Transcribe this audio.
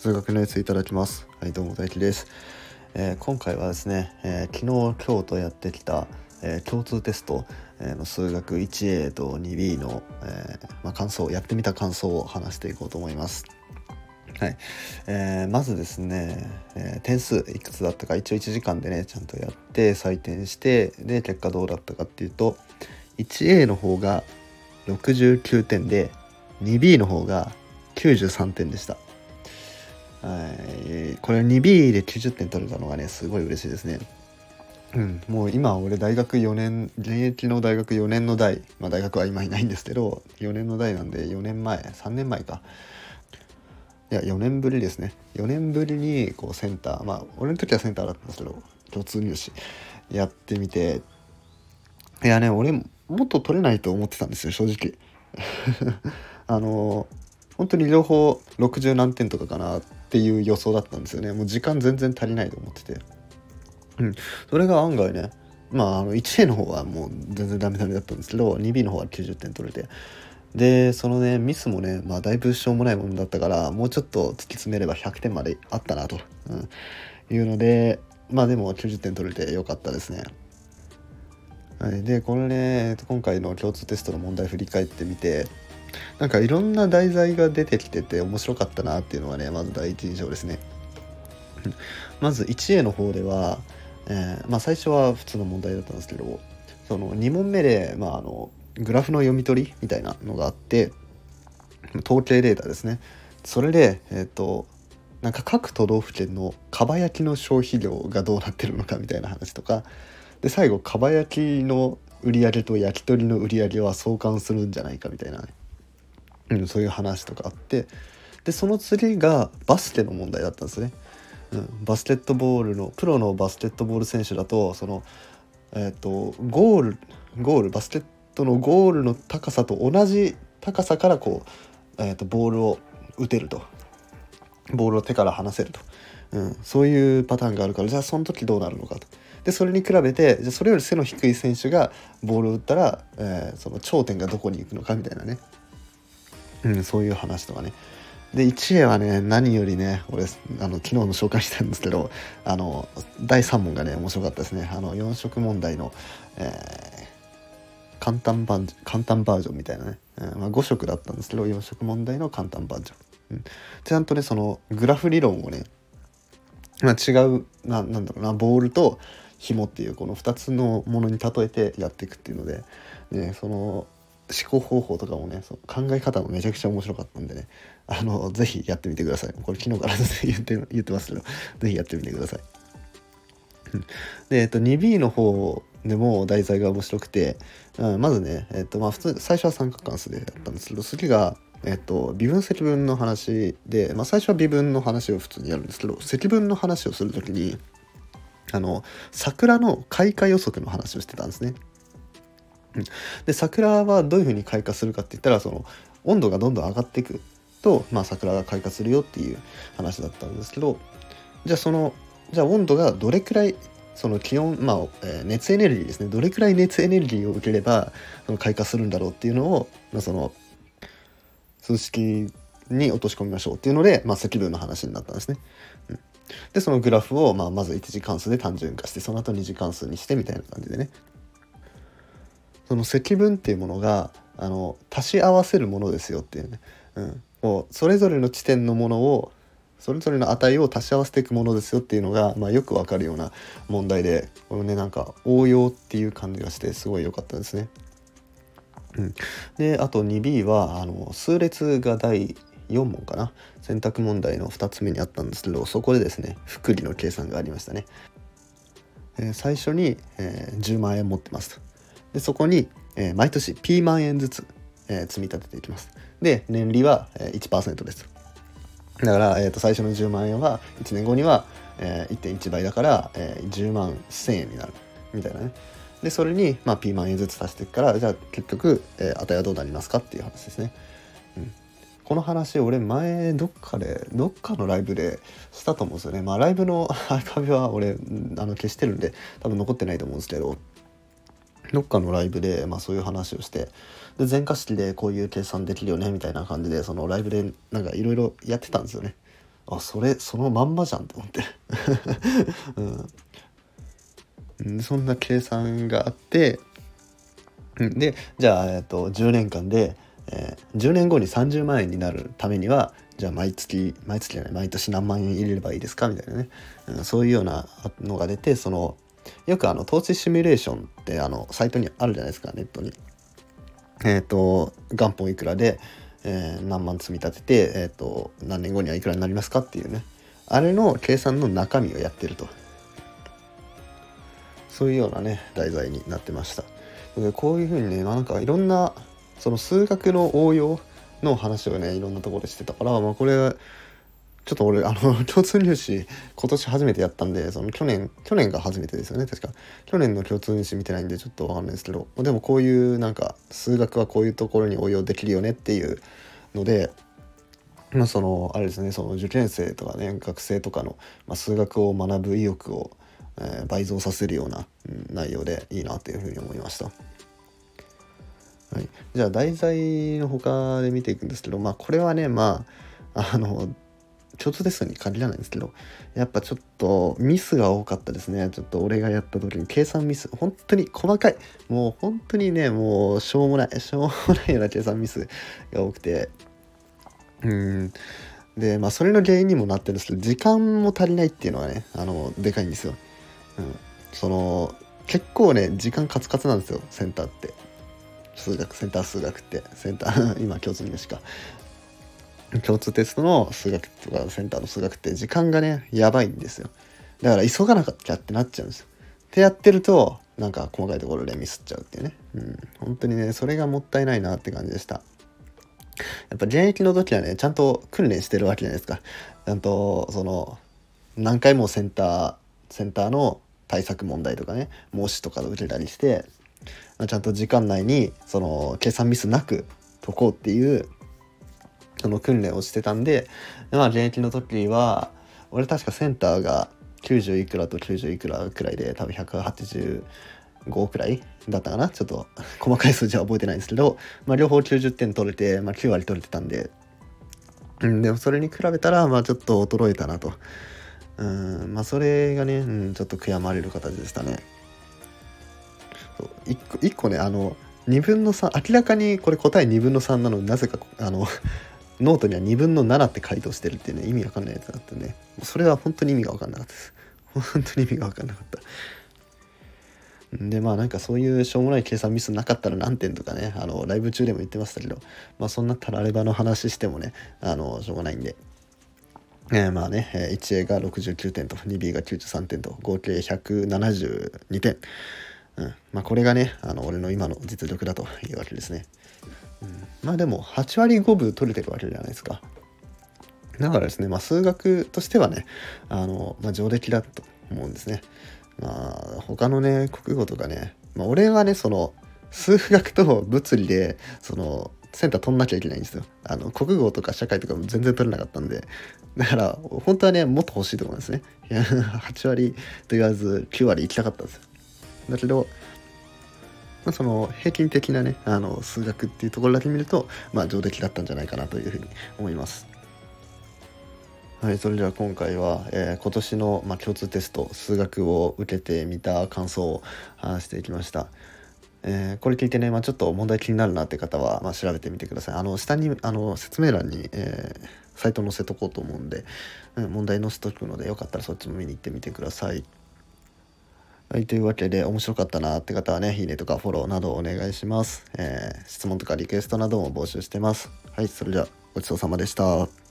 数学のやついただきます。はいどうも大輝です、えー、今回はですね、えー、昨日今日とやってきた、えー、共通テスト、えの数学 1A と 2B の、えまあ、感想やってみた感想を話していこうと思います。はい、えまずですね、え点数いくつだったか一応1時間でねちゃんとやって採点してで結果どうだったかっていうと 1A の方が69点で 2B の方が93点でした。はい、これ 2B で90点取れたのがねすごい嬉しいですね。うん、もう今俺大学4年現役の大学4年の代。まあ大学は今いないんですけど4年の代なんで4年前3年前か。いや4年ぶりですね。4年ぶりにこうセンターまあ俺の時はセンターだったんですけど共通入試やってみて。いやね俺もっと取れないと思ってたんですよ正直。あの本当に両方60何点とかかなってていう予想だったんですよね。もう時間全然足りないと思ってて。うん。それが案外ねまあの 1A の方はもう全然ダメダメだったんですけど 2B の方は90点取れて。でそのねミスもねまあだいぶしょうもないものだったからもうちょっと突き詰めれば100点まであったなと、うん、いうのでまあでも90点取れてよかったですね。はい、でこれね今回の共通テストの問題振り返ってみてなんかいろんな題材が出てきてて面白かったなっていうのがねまず第一印象ですね。まず 1A の方では、えー、まあ、最初は普通の問題だったんですけどその2問目で、まあ、あのグラフの読み取りみたいなのがあって統計データですねそれで、えーと、なんか各都道府県のかば焼きの消費量がどうなってるのかみたいな話とかで最後かば焼きの売り上げと焼き鳥の売り上げは相関するんじゃないかみたいな、ね、うん、そういう話とかあってでその次がバスケの問題だったんですね。うん、バスケットボールのプロのバスケットボール選手だとその、えーと、ゴールゴールバスケットのゴールの高さと同じ高さからこう、えーと、ボールを打てるとボールを手から離せると、うん、そういうパターンがあるからじゃあその時どうなるのかと。でそれに比べてじゃそれより背の低い選手がボールを打ったら、えー、その頂点がどこに行くのかみたいなねうん、そういう話とかね。で、1位はね、何よりね、俺、あの、昨日も紹介したんですけど、あの、第3問がね、面白かったですね。あの、4色問題の、えー、簡単バ簡単バージョンみたいなね、うんまあ、5色だったんですけど4色問題の簡単バージョン、うん、ちゃんとねそのグラフ理論をね、まあ、違うななんだろうなボールと紐っていうこの2つのものに例えてやっていくっていうので、ね、その思考方法とかもねそう考え方もめちゃくちゃ面白かったんでね。あのぜひやってみてください。これ昨日から言って言ってますけど。ぜひやってみてください。で、えっと、2B の方でも題材が面白くて、うん、まずね、えっとまあ、普通最初は三角関数でやったんですけど次が、えっと、微分積分の話で、まあ、最初は微分の話を普通にやるんですけど積分の話をする時にあの桜の開花予測の話をしてたんですね。で桜はどういうふうに開花するかって言ったらその温度がどんどん上がっていくと、まあ、桜が開花するよっていう話だったんですけどじゃあそのじゃあ温度がどれくらいその気温、まあえー、熱エネルギーですね。どれくらい熱エネルギーを受ければその開花するんだろうっていうのを、まあ、その数式に落とし込みましょうっていうので、まあ、積分の話になったんですね。うん、でそのグラフを、まあ、まず1次関数で単純化してその後2次関数にしてみたいな感じでね。その積分っていうものがあの足し合わせるものですよっていうね、うん、もうそれぞれの地点のものをそれぞれの値を足し合わせていくものですよっていうのが、まあ、よくわかるような問題でこれねなんか応用っていう感じがしてすごい良かったですね。うん、であと 2B はあの数列が第4問かな選択問題の2つ目にあったんですけどそこでですね複利の計算がありましたね。えー、最初に、えー、10万円持ってますと。でそこに、えー、毎年 P 万円ずつ、えー、積み立てていきます。で年利は、えー、1%です。だから、えー、と最初の10万円は1年後には、えー、1.1倍だから、えー、10万1000円になるみたいなね。でそれに、まあ、P 万円ずつ足していくからじゃあ結局、えー、値はどうなりますかっていう話ですね。うん、この話俺前どっかでどっかのライブでしたと思うんですよね。まあライブのアーカイブは俺あの消してるんで多分残ってないと思うんですけどどっかのライブで、まあ、そういう話をしてで全化式でこういう計算できるよねみたいな感じでそのライブでなんかいろいろやってたんですよね。あそれそのまんまじゃんと思って、うん、そんな計算があってでじゃあ、えっと、10年間で、えー、10年後に30万円になるためにはじゃあ毎月毎月じゃない毎年何万円入れればいいですかみたいなね、うん、そういうようなのが出てそのよくあの投資シミュレーションってあのサイトにあるじゃないですかネットに。えっ、ー、と元本いくらで、えー、何万積み立てて、えーと、何年後にはいくらになりますかっていうね。あれの計算の中身をやってると。そういうようなね題材になってました。でこういうふうにねなんかいろんなその数学の応用の話をねいろんなところでしてたから、まあ、これちょっと俺あの共通入試今年初めてやったんでその去年去年が初めてですよね確か去年の共通入試見てないんでちょっと分かんないですけどでもこういうなんか数学はこういうところに応用できるよねっていうのでまあそのあれですねその受験生とかね学生とかの、まあ、数学を学ぶ意欲を、えー、倍増させるような、うん、内容でいいなっていうふうに思いました。はい、じゃあ題材の他で見ていくんですけどまあこれはねまああの共通テストに限らないんですけどやっぱちょっとミスが多かったですね。ちょっと俺がやった時に計算ミス。本当に細かい。もう本当にねもうしょうもないしょうもないような計算ミスが多くて。うん。でまあそれの原因にもなってるんですけど時間も足りないっていうのはねあのでかいんですよ、うん、その結構ね時間カツカツなんですよ。センターって。数学センター数学って。センター 今共通にしか。共通テストの数学とかセンターの数学って時間がねやばいんですよ。だから急がなきゃってなっちゃうんですよ。ってやってるとなんか細かいところでミスっちゃうっていうね。うん。本当にねそれがもったいないなって感じでした。やっぱ現役の時はねちゃんと訓練してるわけじゃないですか。ちゃんとその何回もセンターセンターの対策問題とかね模試とか受けたりしてちゃんと時間内にその計算ミスなく解こうっていうその訓練をしてたんで、まあ現役の時は、俺確かセンターが90いくらと90いくらくらいで、多分185くらいだったかなちょっと細かい数字は覚えてないんですけど、まあ両方90点取れて、まあ9割取れてたんで、うん、でもそれに比べたら、まあちょっと衰えたなと。うん、まあそれがね、うん、ちょっと悔やまれる形でしたね。1個 ,1 個ね、あの、2分の3明らかにこれ答え2分の3なのになぜかあのノートには2分の7って回答してるっていうね、意味わかんないやつだったね。それは本当に意味がわかんなかったです。本当に意味がわかんなかった。でまあなんかそういうしょうもない計算ミスなかったら何点とかねあのライブ中でも言ってましたけどまあそんなたらればの話してもねあのしょうがないんで、えー、まあね 1A が69点と 2B が93点と合計172点、うんまあ、これがねあの俺の今の実力だというわけですね。まあでも8割5分取れてるわけじゃないですか。だからですね、まあ、数学としてはねあの、まあ、上出来だと思うんですね。まあ他のね国語とかね、まあ、俺はねその数学と物理でそのセンター取んなきゃいけないんですよ。あの国語とか社会とかも全然取れなかったんでだから本当はねもっと欲しいと思うんですね。いや8割と言わず9割行きたかったんですよ。だけどまあ、その平均的なねあの数学っていうところだけ見ると、まあ、上出来だったんじゃないかなというふうに思います。はい、それでは今回は、えー、今年の、まあ、共通テスト数学を受けてみた感想を話していきました。えー、これ聞いてね、まあ、ちょっと問題気になるなって方は、まあ、調べてみてください。あの下にあの説明欄に、えー、サイト載せとこうと思うんで、うん、問題載せとくのでよかったらそっちも見に行ってみてください。はい、というわけで面白かったなって方はね、いいねとかフォローなどお願いします。えー、質問とかリクエストなども募集してます。はい、それではごちそうさまでした。